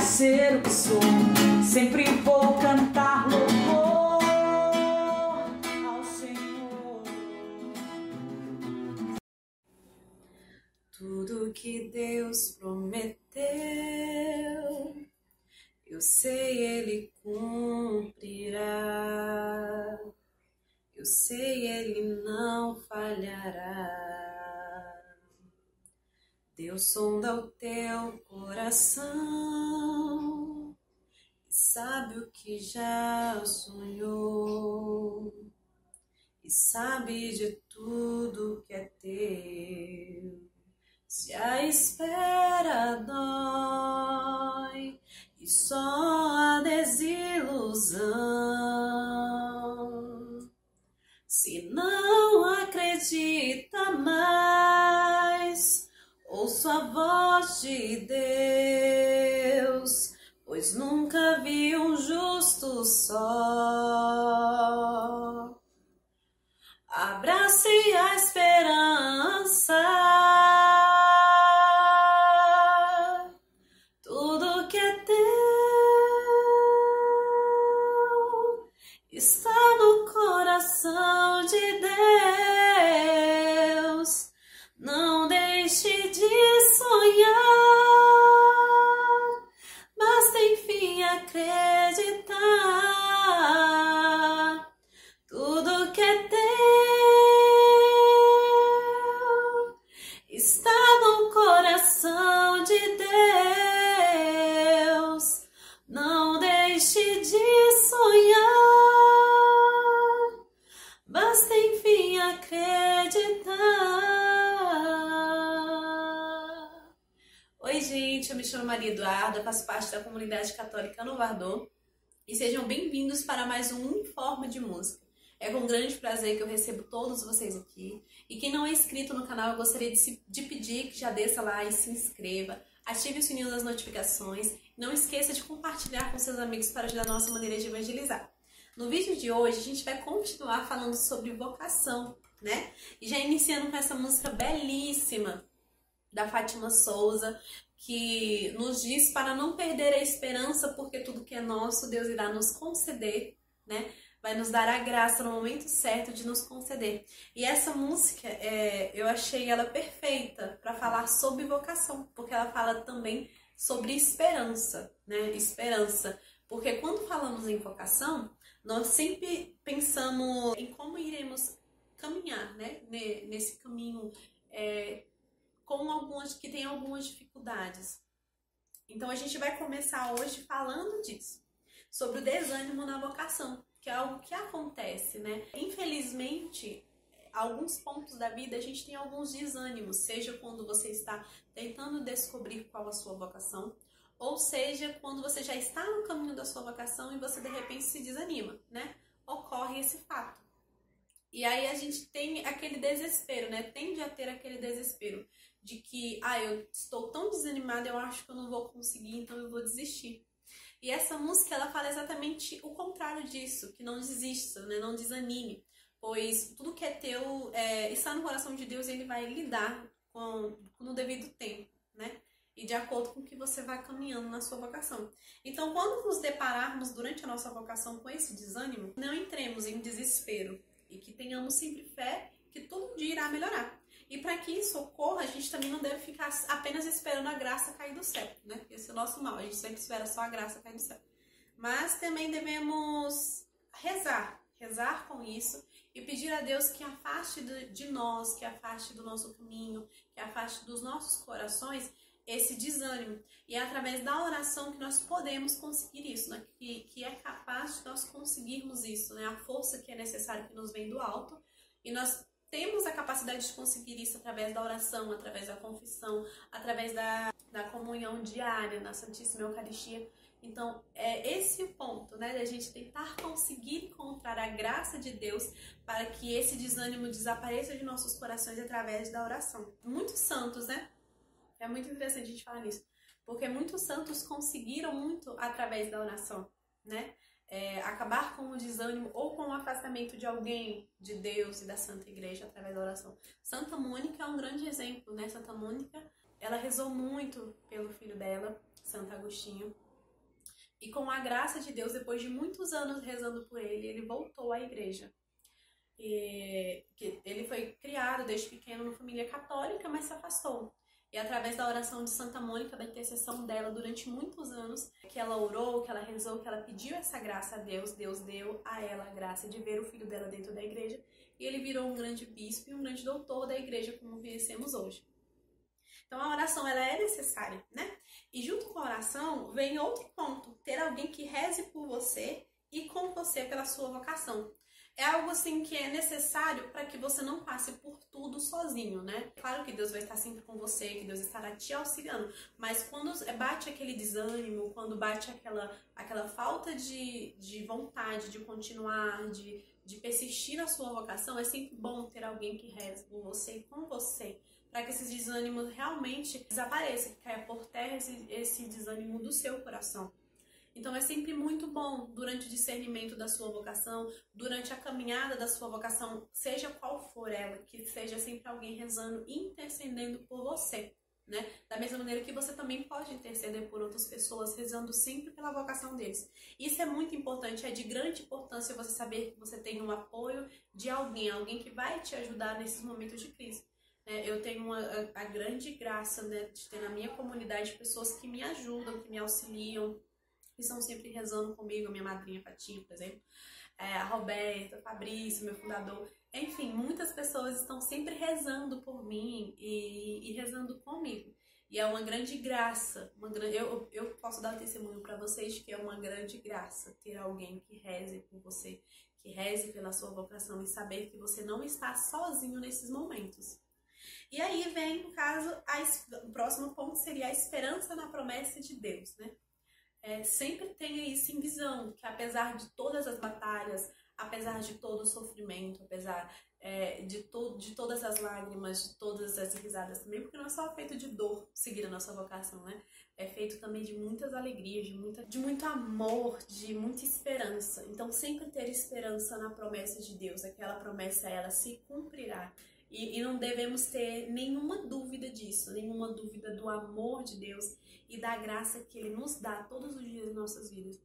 ser o que sou. Sempre vou cantar louvor ao Senhor. Tudo que Deus prometeu, eu sei Ele cumprirá. Eu sei Ele não falhará. Deus sonda o teu coração e sabe o que já sonhou e sabe de tudo que é teu. Se a espera dói e só a desilusão, se não acredita mais Ouço a voz de Deus, pois nunca vi um justo só. Abrace a esperança. Acreditar. Tudo que é teu está no coração de Deus. Não deixe de sonhar, basta enfim acreditar. Oi, gente, eu me chamo Maria Eduarda, faço parte da comunidade católica no Vardô e sejam bem-vindos para mais um Informe de Música. É com grande prazer que eu recebo todos vocês aqui. E quem não é inscrito no canal, eu gostaria de, se- de pedir que já desça lá e se inscreva, ative o sininho das notificações. Não esqueça de compartilhar com seus amigos para ajudar a nossa maneira de evangelizar. No vídeo de hoje, a gente vai continuar falando sobre vocação, né? E já iniciando com essa música belíssima da Fátima Souza, que nos diz para não perder a esperança, porque tudo que é nosso, Deus irá nos conceder, né? Vai nos dar a graça no momento certo de nos conceder. E essa música, é, eu achei ela perfeita para falar sobre vocação, porque ela fala também sobre esperança, né? Esperança. Porque quando falamos em vocação, nós sempre pensamos em como iremos caminhar, né? Ne- Nesse caminho é, com algumas que tem algumas dificuldades. Então a gente vai começar hoje falando disso, sobre o desânimo na vocação, que é algo que acontece, né? Infelizmente, alguns pontos da vida a gente tem alguns desânimos, seja quando você está tentando descobrir qual a sua vocação, ou seja, quando você já está no caminho da sua vocação e você de repente se desanima, né? Ocorre esse fato. E aí a gente tem aquele desespero, né? Tende a ter aquele desespero de que, ah, eu estou tão desanimada, eu acho que eu não vou conseguir, então eu vou desistir. E essa música, ela fala exatamente o contrário disso, que não desista, né? Não desanime, pois tudo que é teu é, está no coração de Deus e Ele vai lidar com no devido tempo, né? E de acordo com o que você vai caminhando na sua vocação. Então, quando nos depararmos durante a nossa vocação com esse desânimo, não entremos em desespero e que tenhamos sempre fé que todo dia irá melhorar. E para que isso ocorra, a gente também não deve ficar apenas esperando a graça cair do céu, né? Esse é o nosso mal, a gente sempre espera só a graça cair do céu. Mas também devemos rezar, rezar com isso e pedir a Deus que afaste de nós, que afaste do nosso caminho, que afaste dos nossos corações esse desânimo. E é através da oração que nós podemos conseguir isso, né? que, que é capaz de nós conseguirmos isso, né? A força que é necessária que nos vem do alto. E nós temos a capacidade de conseguir isso através da oração, através da confissão, através da, da comunhão diária na Santíssima Eucaristia. Então, é esse o ponto, né? Da gente tentar conseguir encontrar a graça de Deus para que esse desânimo desapareça de nossos corações através da oração. Muitos santos, né? É muito interessante a gente falar nisso, porque muitos santos conseguiram muito através da oração, né? É, acabar com o desânimo ou com o afastamento de alguém de Deus e da Santa Igreja através da oração. Santa Mônica é um grande exemplo, né? Santa Mônica, ela rezou muito pelo filho dela, Santo Agostinho, E com a graça de Deus, depois de muitos anos rezando por ele, ele voltou à igreja. E, ele foi criado desde pequeno numa família católica, mas se afastou. E através da oração de Santa Mônica, da intercessão dela durante muitos anos, que ela orou, que ela rezou, que ela pediu essa graça a Deus, Deus deu a ela a graça de ver o filho dela dentro da igreja, e ele virou um grande bispo e um grande doutor da igreja, como conhecemos hoje. Então a oração ela é necessária, né? E junto com a oração vem outro ponto, ter alguém que reze por você e com você pela sua vocação é algo assim que é necessário para que você não passe por tudo sozinho, né? Claro que Deus vai estar sempre com você, que Deus estará te auxiliando, mas quando bate aquele desânimo, quando bate aquela, aquela falta de, de vontade de continuar, de, de persistir na sua vocação, é sempre bom ter alguém que reze por você e com você, para que esses desânimos realmente desapareçam, que caia por terra esse, esse desânimo do seu coração. Então é sempre muito bom durante o discernimento da sua vocação, durante a caminhada da sua vocação, seja qual for ela, que seja sempre alguém rezando, intercedendo por você. Né? Da mesma maneira que você também pode interceder por outras pessoas, rezando sempre pela vocação deles. Isso é muito importante, é de grande importância você saber que você tem um apoio de alguém, alguém que vai te ajudar nesses momentos de crise. É, eu tenho uma, a, a, grande graça né, de ter na minha comunidade pessoas que me ajudam, que me auxiliam, que estão sempre rezando comigo, a minha madrinha Fatinha, por exemplo, é, a Roberta, o Fabrício, meu fundador. Enfim, muitas pessoas estão sempre rezando por mim e, e rezando comigo. E é uma grande graça. Uma grande, eu, eu posso dar testemunho para vocês que é uma grande graça ter alguém que reze por você, que reze pela sua vocação e saber que você não está sozinho nesses momentos. E aí vem, no caso, a, o próximo ponto seria a esperança na promessa de Deus, né? É, sempre tenha isso em visão, que apesar de todas as batalhas, apesar de todo o sofrimento, apesar é, de, to de todas as lágrimas, de todas as risadas também, porque não é só feito de dor seguir a nossa vocação, né? É feito também de muitas alegrias, de, muita, de muito amor, de muita esperança. Então, sempre ter esperança na promessa de Deus, aquela promessa, ela se cumprirá. E, e não devemos ter nenhuma dúvida disso, nenhuma dúvida do amor de Deus e da graça que Ele nos dá todos os dias em nossas vidas.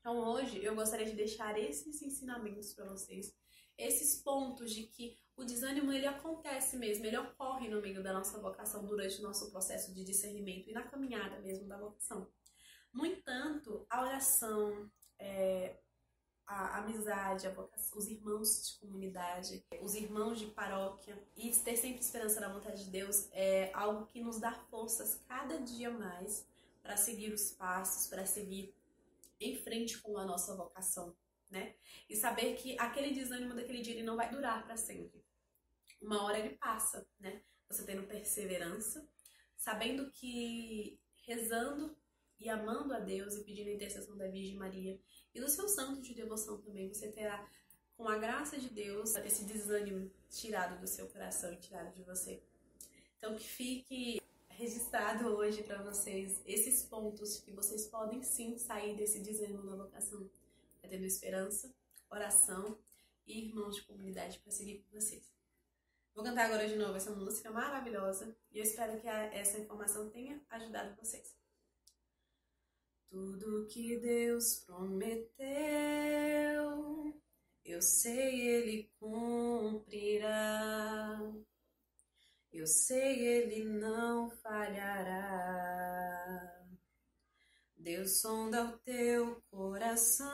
Então hoje eu gostaria de deixar esses ensinamentos para vocês, esses pontos de que o desânimo ele acontece mesmo, ele ocorre no meio da nossa vocação durante o nosso processo de discernimento e na caminhada mesmo da vocação. No entanto, a oração, é, a amizade, a vocação, os irmãos de comunidade, os irmãos de paróquia e ter sempre esperança na vontade de Deus é algo que nos dá forças cada dia mais para seguir os passos, para seguir em frente com a nossa vocação, né? E saber que aquele desânimo daquele dia ele não vai durar para sempre. Uma hora ele passa, né? Você tendo perseverança, sabendo que rezando e amando a Deus e pedindo a intercessão da Virgem Maria e do seu santo de devoção também, você terá, com a graça de Deus, esse desânimo tirado do seu coração e tirado de você. Então, que fique registrado hoje para vocês esses pontos que vocês podem sim sair desse desânimo na vocação, é tendo esperança, oração e irmãos de comunidade para seguir com vocês. Vou cantar agora de novo essa música maravilhosa e eu espero que essa informação tenha ajudado vocês. Tudo que Deus prometeu, eu sei Ele cumprirá. Eu sei Ele não falhará. Deus sonda o teu coração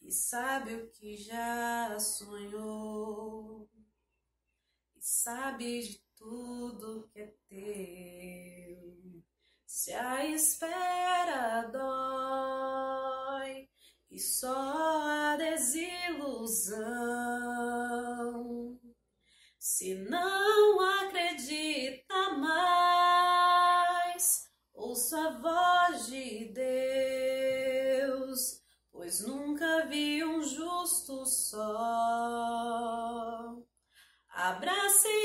e sabe o que já sonhou e sabe de tudo que é teu. Se a espera dói e só a desilusão, se não acredita mais, ouça a voz de Deus, pois nunca vi um justo só. Abrace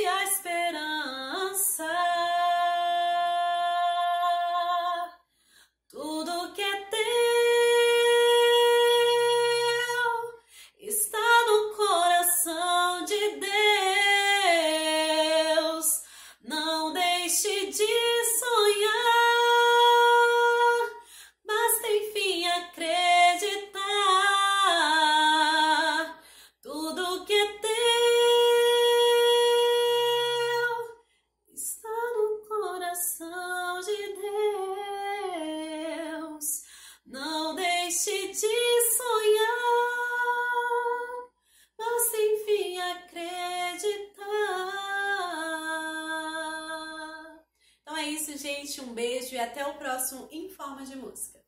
gente. Um beijo e até o próximo Em Forma de Música.